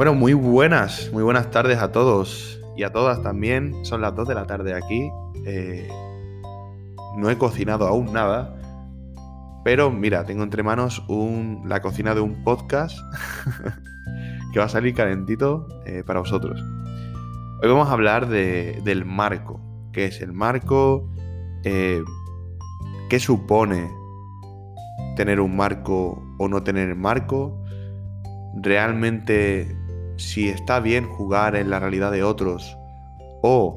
Bueno, muy buenas, muy buenas tardes a todos y a todas también. Son las 2 de la tarde aquí. Eh, no he cocinado aún nada, pero mira, tengo entre manos la cocina de un podcast que va a salir calentito eh, para vosotros. Hoy vamos a hablar del marco. ¿Qué es el marco? Eh, ¿Qué supone tener un marco o no tener marco? ¿Realmente si está bien jugar en la realidad de otros o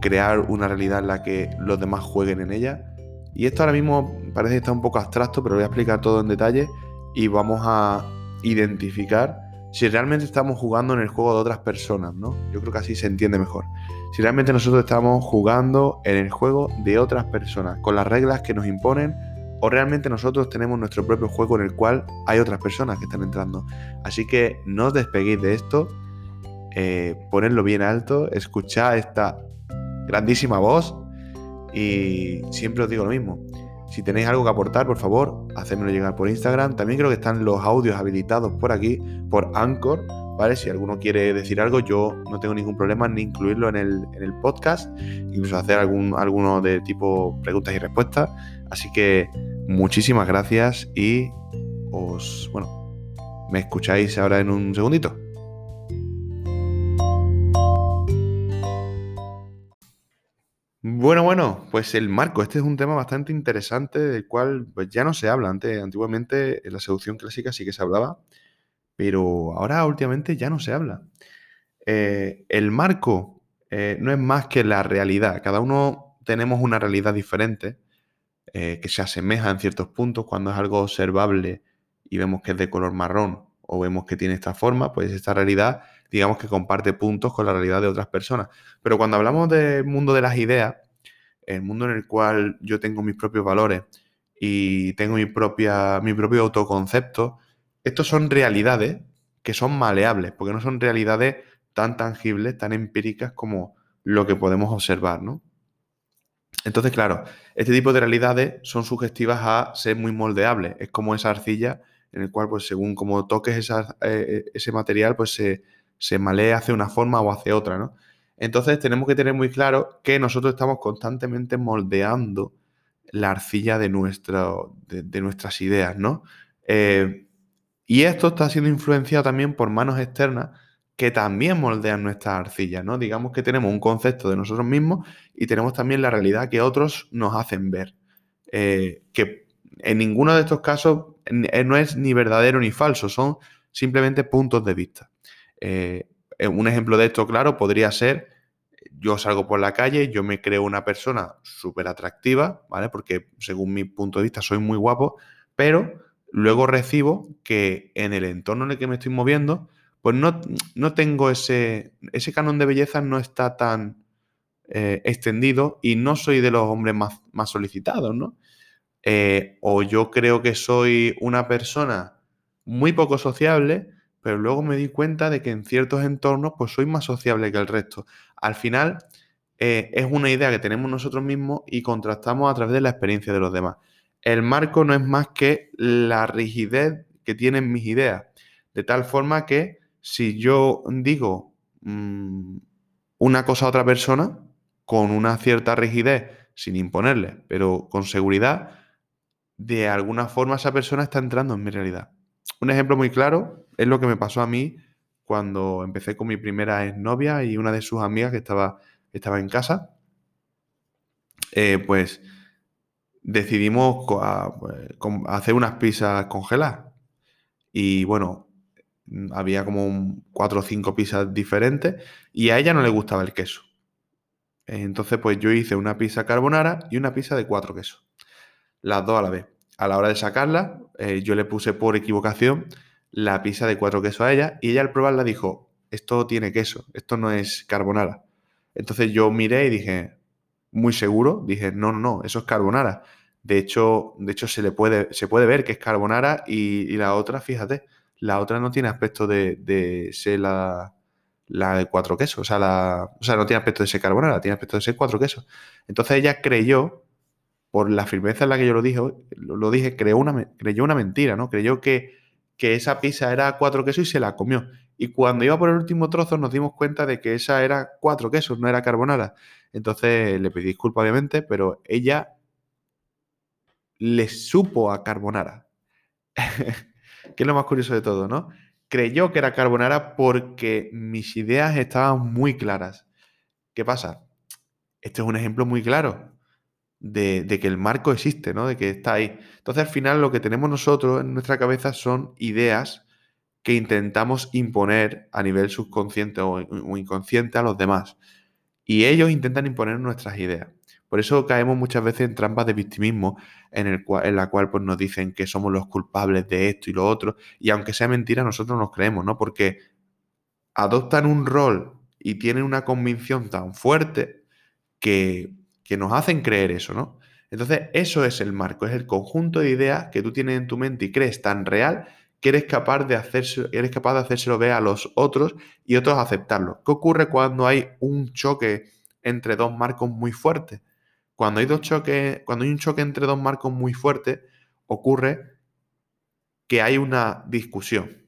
crear una realidad en la que los demás jueguen en ella? Y esto ahora mismo parece que está un poco abstracto, pero voy a explicar todo en detalle y vamos a identificar si realmente estamos jugando en el juego de otras personas, ¿no? Yo creo que así se entiende mejor. Si realmente nosotros estamos jugando en el juego de otras personas, con las reglas que nos imponen, o realmente nosotros tenemos nuestro propio juego en el cual hay otras personas que están entrando. Así que no os despeguéis de esto, eh, ponedlo bien alto, escuchad esta grandísima voz y siempre os digo lo mismo. Si tenéis algo que aportar, por favor, hacedmelo llegar por Instagram. También creo que están los audios habilitados por aquí, por Anchor, ¿vale? Si alguno quiere decir algo, yo no tengo ningún problema ni incluirlo en el, podcast, incluso hacer algún, alguno de tipo preguntas y respuestas. Así que muchísimas gracias y os, bueno, me escucháis ahora en un segundito. Bueno, bueno, pues el marco, este es un tema bastante interesante del cual pues, ya no se habla. Antes, antiguamente en la seducción clásica sí que se hablaba, pero ahora últimamente ya no se habla. Eh, el marco eh, no es más que la realidad. Cada uno tenemos una realidad diferente eh, que se asemeja en ciertos puntos. Cuando es algo observable y vemos que es de color marrón o vemos que tiene esta forma, pues esta realidad digamos que comparte puntos con la realidad de otras personas. Pero cuando hablamos del mundo de las ideas, el mundo en el cual yo tengo mis propios valores y tengo mi, propia, mi propio autoconcepto, estos son realidades que son maleables, porque no son realidades tan tangibles, tan empíricas como lo que podemos observar, ¿no? Entonces, claro, este tipo de realidades son sugestivas a ser muy moldeables. Es como esa arcilla en el cual, pues, según como toques eh, ese material, pues se, se malea hacia una forma o hacia otra, ¿no? Entonces tenemos que tener muy claro que nosotros estamos constantemente moldeando la arcilla de, de, nuestras ideas, ¿no? Eh, y esto está siendo influenciado también por manos externas que también moldean nuestras arcillas, ¿no? Digamos que tenemos un concepto de nosotros mismos y tenemos también la realidad que otros nos hacen ver. Eh, que en ninguno de estos casos eh, no es ni verdadero ni falso, son simplemente puntos de vista. Eh, un ejemplo de esto, claro, podría ser, yo salgo por la calle, yo me creo una persona súper atractiva, ¿vale? Porque según mi punto de vista soy muy guapo, pero luego recibo que en el entorno en el que me estoy moviendo, pues no, no tengo ese, ese canon de belleza no está tan eh, extendido y no soy de los hombres más, más solicitados, ¿no? Eh, o yo creo que soy una persona muy poco sociable, pero luego me di cuenta de que en ciertos entornos pues soy más sociable que el resto. Al final eh, es una idea que tenemos nosotros mismos y contrastamos a través de la experiencia de los demás. El marco no es más que la rigidez que tienen mis ideas, de tal forma que si yo digo mm, una cosa a otra persona con una cierta rigidez, sin imponerle, pero con seguridad, de alguna forma esa persona está entrando en mi realidad. Un ejemplo muy claro es lo que me pasó a mí cuando empecé con mi primera exnovia y una de sus amigas que estaba, estaba en casa. Eh, pues decidimos pues, hacer unas pizzas congeladas. Y bueno, había como cuatro o cinco pizzas diferentes y a ella no le gustaba el queso. Entonces, pues yo hice una pizza carbonara y una pizza de cuatro quesos. Las dos a la vez a la hora de sacarla, eh, yo le puse por equivocación la pizza de cuatro quesos a ella y ella al probarla dijo, esto tiene queso, esto no es carbonara. Entonces yo miré y dije, muy seguro, dije, no, no, no, eso es carbonara. De hecho, de hecho se le puede, se puede ver que es carbonara y, la otra, fíjate, la otra no tiene aspecto de, ser la, la, de cuatro quesos, o sea, la, o sea, no tiene aspecto de ser carbonara, tiene aspecto de ser cuatro quesos. Entonces ella creyó por la firmeza en la que yo lo dije, lo dije creyó una, creyó una mentira, ¿no? Creyó que, que esa pizza era cuatro quesos y se la comió. Y cuando iba por el último trozo nos dimos cuenta de que esa era cuatro quesos, no era carbonara. Entonces le pedí disculpas, obviamente, pero ella le supo a carbonara. que es lo más curioso de todo, ¿no? Creyó que era carbonara porque mis ideas estaban muy claras. ¿Qué pasa? Este es un ejemplo muy claro de, de, que el marco existe, ¿no? De que está ahí. Entonces, al final, lo que tenemos nosotros en nuestra cabeza son ideas que intentamos imponer a nivel subconsciente o, inconsciente a los demás. Y ellos intentan imponer nuestras ideas. Por eso caemos muchas veces en trampas de victimismo en, el cual, en la cual pues, nos dicen que somos los culpables de esto y lo otro. Y aunque sea mentira, nosotros nos creemos, ¿no? Porque adoptan un rol y tienen una convicción tan fuerte que, que nos hacen creer eso, ¿no? Entonces, eso es el marco, es el conjunto de ideas que tú tienes en tu mente y crees tan real que eres capaz de hacerse, eres capaz de hacérselo ver a los otros y otros aceptarlo. ¿Qué ocurre cuando hay un choque entre dos marcos muy fuertes? Cuando hay dos choques, cuando hay un choque entre dos marcos muy fuertes, ocurre que hay una discusión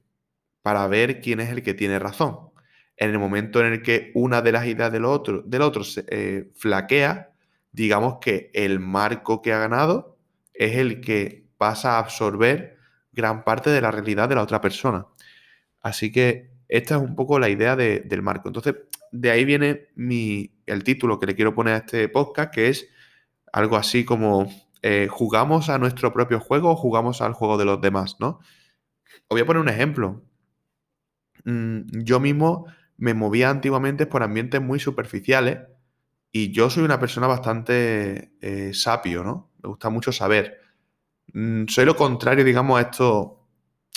para ver quién es el que tiene razón. En el momento en el que una de las ideas del otro, del otro se eh, flaquea, digamos que el marco que ha ganado es el que pasa a absorber gran parte de la realidad de la otra persona. Así que esta es un poco la idea del marco. Entonces, de ahí viene mi, el título que le quiero poner a este podcast, que es algo así como eh, jugamos a nuestro propio juego o jugamos al juego de los demás, ¿no? Os voy a poner un ejemplo. Mm, yo mismo me movía antiguamente por ambientes muy superficiales y yo soy una persona bastante eh, sapio, ¿no? Me gusta mucho saber. Mm, soy lo contrario, digamos, a estos,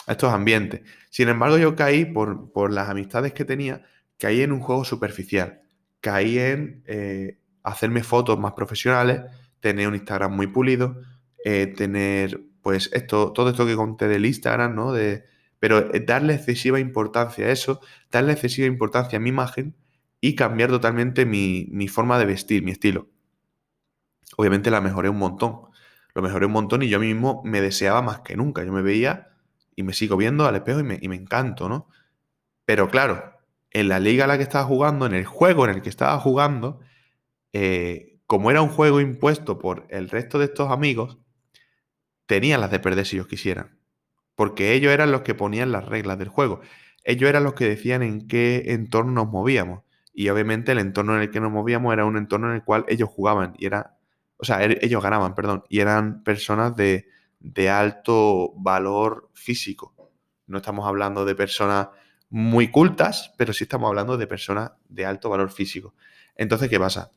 estos ambientes. Sin embargo, yo caí por, las amistades que tenía, caí en un juego superficial. Caí en eh, hacerme fotos más profesionales, tener un Instagram muy pulido, eh, tener, pues, esto, todo esto que conté del Instagram, ¿no? De, pero eh, darle excesiva importancia a eso, darle excesiva importancia a mi imagen y cambiar totalmente mi, mi forma de vestir, mi estilo. Obviamente la mejoré un montón lo mejoré un montón y yo mismo me deseaba más que nunca. Yo me veía y me sigo viendo al espejo y me, y me encanto, ¿no? Pero claro, en la liga a la que estaba jugando, en el juego en el que estaba jugando, eh, como era un juego impuesto por el resto de estos amigos, tenían las de perder si ellos quisieran. Porque ellos eran los que ponían las reglas del juego. Ellos eran los que decían en qué entorno nos movíamos. Y obviamente el entorno en el que nos movíamos era un entorno en el cual ellos jugaban y era o sea, er, ellos ganaban, perdón, y eran personas de, alto valor físico. No estamos hablando de personas muy cultas, pero sí estamos hablando de personas de alto valor físico. Entonces, ¿qué pasa?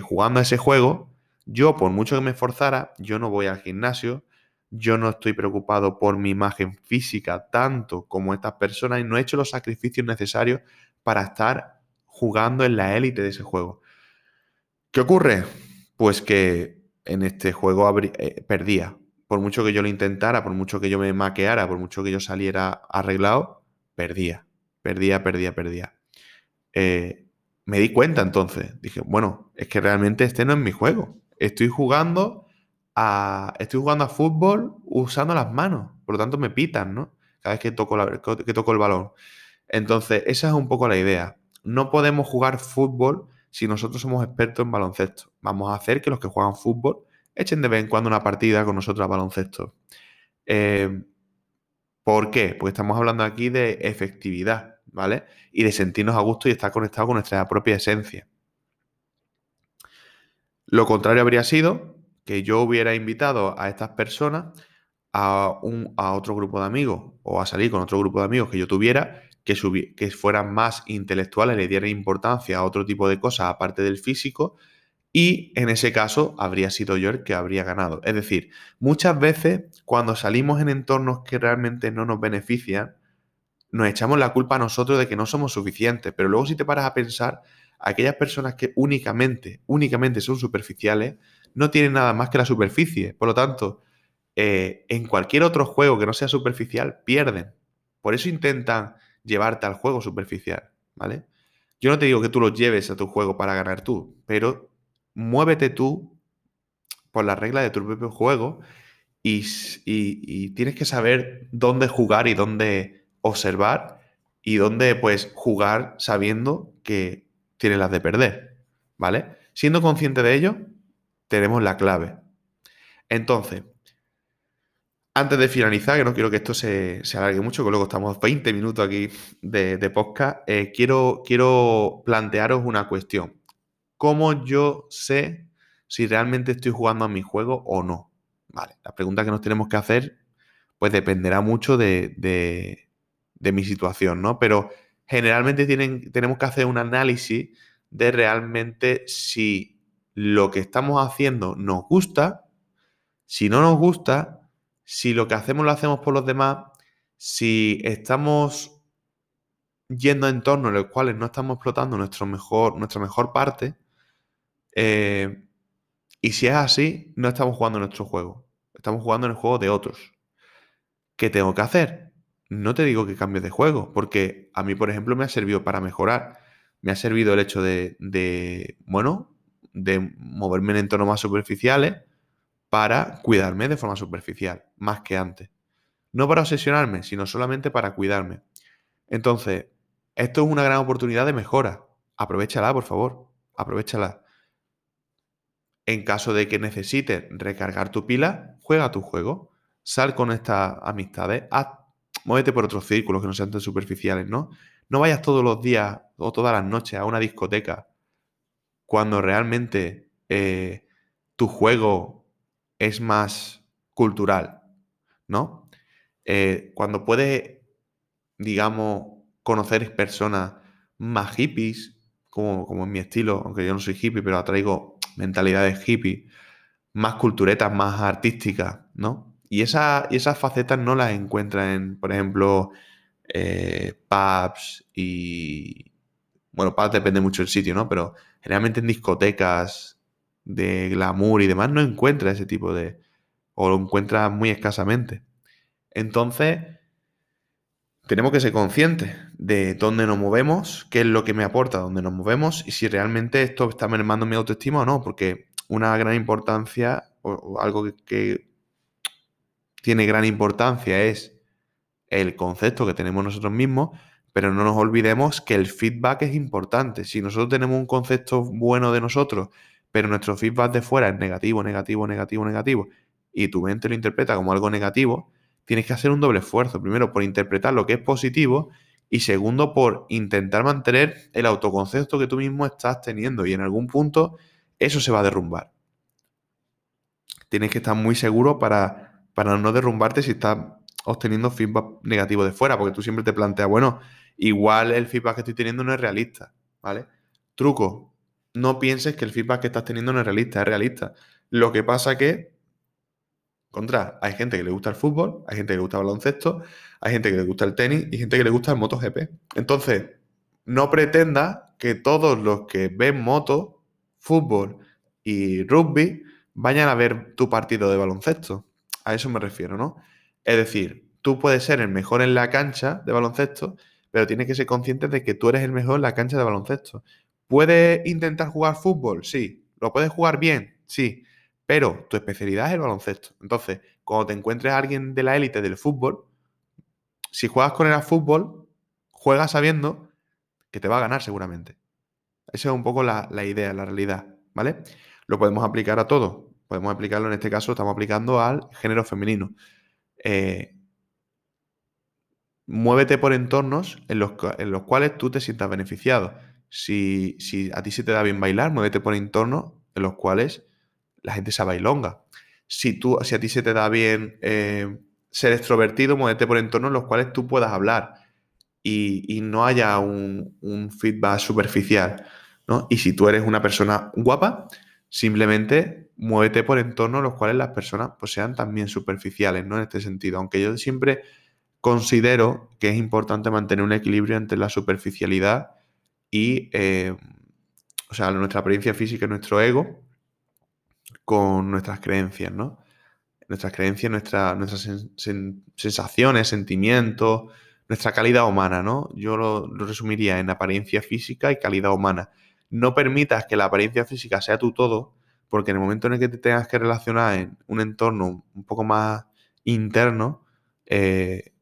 Jugando a ese juego, yo, por mucho que me esforzara, yo no voy al gimnasio, yo no estoy preocupado por mi imagen física tanto como estas personas y no he hecho los sacrificios necesarios para estar jugando en la élite de ese juego. ¿Qué ocurre? pues que en este juego eh, perdía. Por mucho que yo lo intentara, por mucho que yo me maqueara, por mucho que yo saliera arreglado, perdía. Perdía, perdía, perdía. Eh, me di cuenta entonces. Dije, bueno, es que realmente este no es mi juego. Estoy jugando a. Estoy jugando a fútbol usando las manos. Por lo tanto, me pitan, ¿no? Cada vez que toco, que toco el balón. Entonces, esa es un poco la idea. No podemos jugar fútbol si nosotros somos expertos en baloncesto. Vamos a hacer que los que juegan fútbol echen de vez en cuando una partida con nosotros a baloncesto. Eh, ¿Por qué? Porque estamos hablando aquí de efectividad, ¿vale? Y de sentirnos a gusto y estar conectados con nuestra propia esencia. Lo contrario habría sido que yo hubiera invitado a estas personas a, un, a otro grupo de amigos o a salir con otro grupo de amigos que yo tuviera que, que fueran más intelectuales, le dieran importancia a otro tipo de cosas aparte del físico, y en ese caso habría sido yo el que habría ganado. Es decir, muchas veces cuando salimos en entornos que realmente no nos benefician, nos echamos la culpa a nosotros de que no somos suficientes, pero luego si te paras a pensar, aquellas personas que únicamente, únicamente son superficiales, no tienen nada más que la superficie. Por lo tanto, eh, en cualquier otro juego que no sea superficial, pierden. Por eso intentan llevarte al juego superficial, ¿vale? Yo no te digo que tú lo lleves a tu juego para ganar tú, pero muévete tú por las reglas de tu propio juego y, tienes que saber dónde jugar y dónde observar y dónde pues jugar sabiendo que tienes las de perder, ¿vale? Siendo consciente de ello, tenemos la clave. Entonces, antes de finalizar, que no quiero que esto se, alargue mucho, que luego estamos 20 minutos aquí de, podcast, eh, quiero, quiero plantearos una cuestión. ¿Cómo yo sé si realmente estoy jugando a mi juego o no? Vale, la pregunta que nos tenemos que hacer, pues dependerá mucho de, de mi situación, ¿no? Pero generalmente tienen, tenemos que hacer un análisis de realmente si lo que estamos haciendo nos gusta, si no nos gusta, si lo que hacemos lo hacemos por los demás, si estamos yendo a entornos en los cuales no estamos explotando nuestro mejor, nuestra mejor parte, eh, y si es así, no estamos jugando nuestro juego, estamos jugando en el juego de otros. ¿Qué tengo que hacer? No te digo que cambies de juego, porque a mí, por ejemplo, me ha servido para mejorar. Me ha servido el hecho de, bueno, de moverme en entornos más superficiales para cuidarme de forma superficial, más que antes. No para obsesionarme, sino solamente para cuidarme. Entonces, esto es una gran oportunidad de mejora. Aprovechala, por favor. Aprovechala. En caso de que necesites recargar tu pila, juega tu juego. Sal con estas amistades. Haz muévete por otros círculos que no sean tan superficiales, ¿no? No vayas todos los días o todas las noches a una discoteca cuando realmente eh, tu juego es más cultural, ¿no? Eh, cuando puedes, digamos, conocer personas más hippies, como, como en mi estilo, aunque yo no soy hippie, pero atraigo mentalidades hippie, más culturetas, más artísticas, ¿no? Y, esas facetas no las encuentras en, por ejemplo, eh, pubs y... Bueno, pubs depende mucho del sitio, ¿no? Pero generalmente en discotecas de glamour y demás no encuentras ese tipo de... o lo encuentras muy escasamente. Entonces, tenemos que ser conscientes de dónde nos movemos, qué es lo que me aporta dónde nos movemos y si realmente esto está mermando mi autoestima o no, porque una gran importancia o, algo que, tiene gran importancia es el concepto que tenemos nosotros mismos, pero no nos olvidemos que el feedback es importante. Si nosotros tenemos un concepto bueno de nosotros, pero nuestro feedback de fuera es negativo, negativo, negativo, negativo, y tu mente lo interpreta como algo negativo, tienes que hacer un doble esfuerzo. Primero, por interpretar lo que es positivo y segundo, por intentar mantener el autoconcepto que tú mismo estás teniendo y en algún punto eso se va a derrumbar. Tienes que estar muy seguro para para no derrumbarte si estás obteniendo feedback negativo de fuera, porque tú siempre te planteas, bueno, igual el feedback que estoy teniendo no es realista, ¿vale? Truco, no pienses que el feedback que estás teniendo no es realista, es realista. Lo que pasa que, contra, hay gente que le gusta el fútbol, hay gente que le gusta el baloncesto, hay gente que le gusta el tenis y gente que le gusta el MotoGP. Entonces, no pretendas que todos los que ven moto, fútbol y rugby vayan a ver tu partido de baloncesto. A eso me refiero, ¿no? Es decir, tú puedes ser el mejor en la cancha de baloncesto, pero tienes que ser consciente de que tú eres el mejor en la cancha de baloncesto. ¿Puedes intentar jugar fútbol? Sí. ¿Lo puedes jugar bien? Sí. Pero tu especialidad es el baloncesto. Entonces, cuando te encuentres a alguien de la élite del fútbol, si juegas con él fútbol, juegas sabiendo que te va a ganar seguramente. Esa es un poco la, la idea, la realidad, ¿vale? Lo podemos aplicar a todo podemos aplicarlo, en este caso estamos aplicando al género femenino. Eh, muévete por entornos en los, en los, cuales tú te sientas beneficiado. Si, a ti se te da bien bailar, muévete por entornos en los cuales la gente se bailonga. Si, tú, si a ti se te da bien eh, ser extrovertido, muévete por entornos en los cuales tú puedas hablar y, no haya un, un feedback superficial. ¿no? Y si tú eres una persona guapa, simplemente muévete por entornos los cuales las personas pues, sean también superficiales, ¿no? En este sentido, aunque yo siempre considero que es importante mantener un equilibrio entre la superficialidad y, eh, o sea, nuestra apariencia física y nuestro ego con nuestras creencias, ¿no? Nuestras creencias, nuestras sensaciones, sentimientos, nuestra calidad humana, ¿no? Yo lo resumiría en apariencia física y calidad humana. No permitas que la apariencia física sea tu todo, porque en el momento en el que te tengas que relacionar en un entorno un poco más interno, eh,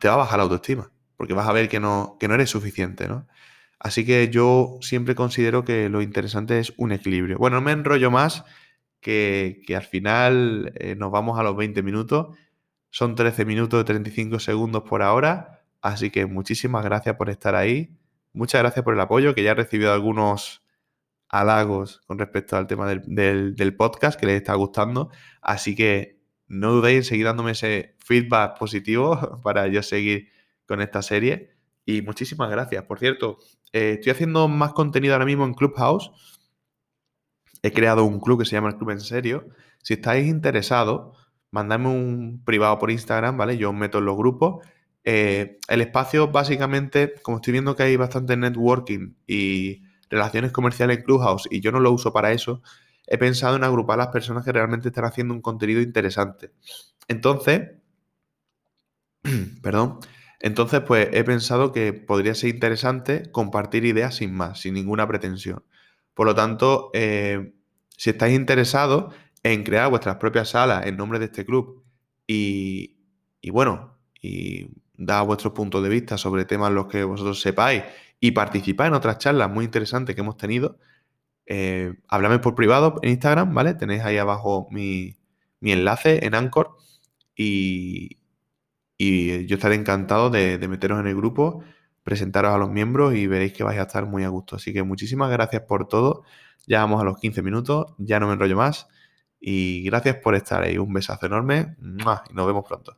te va a bajar la autoestima. porque vas a ver que no, que no eres suficiente, ¿no? Así que yo siempre considero que lo interesante es un equilibrio. Bueno, no me enrollo más, que, al final eh, nos vamos a los 20 minutos. Son 13 minutos y 35 segundos por ahora. Así que muchísimas gracias por estar ahí. Muchas gracias por el apoyo, que ya he recibido algunos halagos con respecto al tema del, del podcast que les está gustando. Así que no dudéis en seguir dándome ese feedback positivo para yo seguir con esta serie. Y muchísimas gracias. Por cierto, eh, estoy haciendo más contenido ahora mismo en Clubhouse. He creado un club que se llama el Club en Serio. Si estáis interesados, mandadme un privado por Instagram, ¿vale? Yo os meto en los grupos. Eh, el espacio, básicamente, como estoy viendo que hay bastante networking y relaciones comerciales en Clubhouse y yo no lo uso para eso, he pensado en agrupar a las personas que realmente están haciendo un contenido interesante. Entonces, perdón, entonces, pues he pensado que podría ser interesante compartir ideas sin más, sin ninguna pretensión. Por lo tanto, eh, si estáis interesados en crear vuestras propias salas en nombre de este club y, bueno, y dar vuestros puntos de vista sobre temas los que vosotros sepáis y participar en otras charlas muy interesantes que hemos tenido, eh, por privado en Instagram, ¿vale? Tenéis ahí abajo mi, mi enlace en Anchor y, y yo estaré encantado de, meteros en el grupo, presentaros a los miembros y veréis que vais a estar muy a gusto. Así que muchísimas gracias por todo. Ya vamos a los 15 minutos, ya no me enrollo más. Y gracias por estar ahí. Un besazo enorme y nos vemos pronto.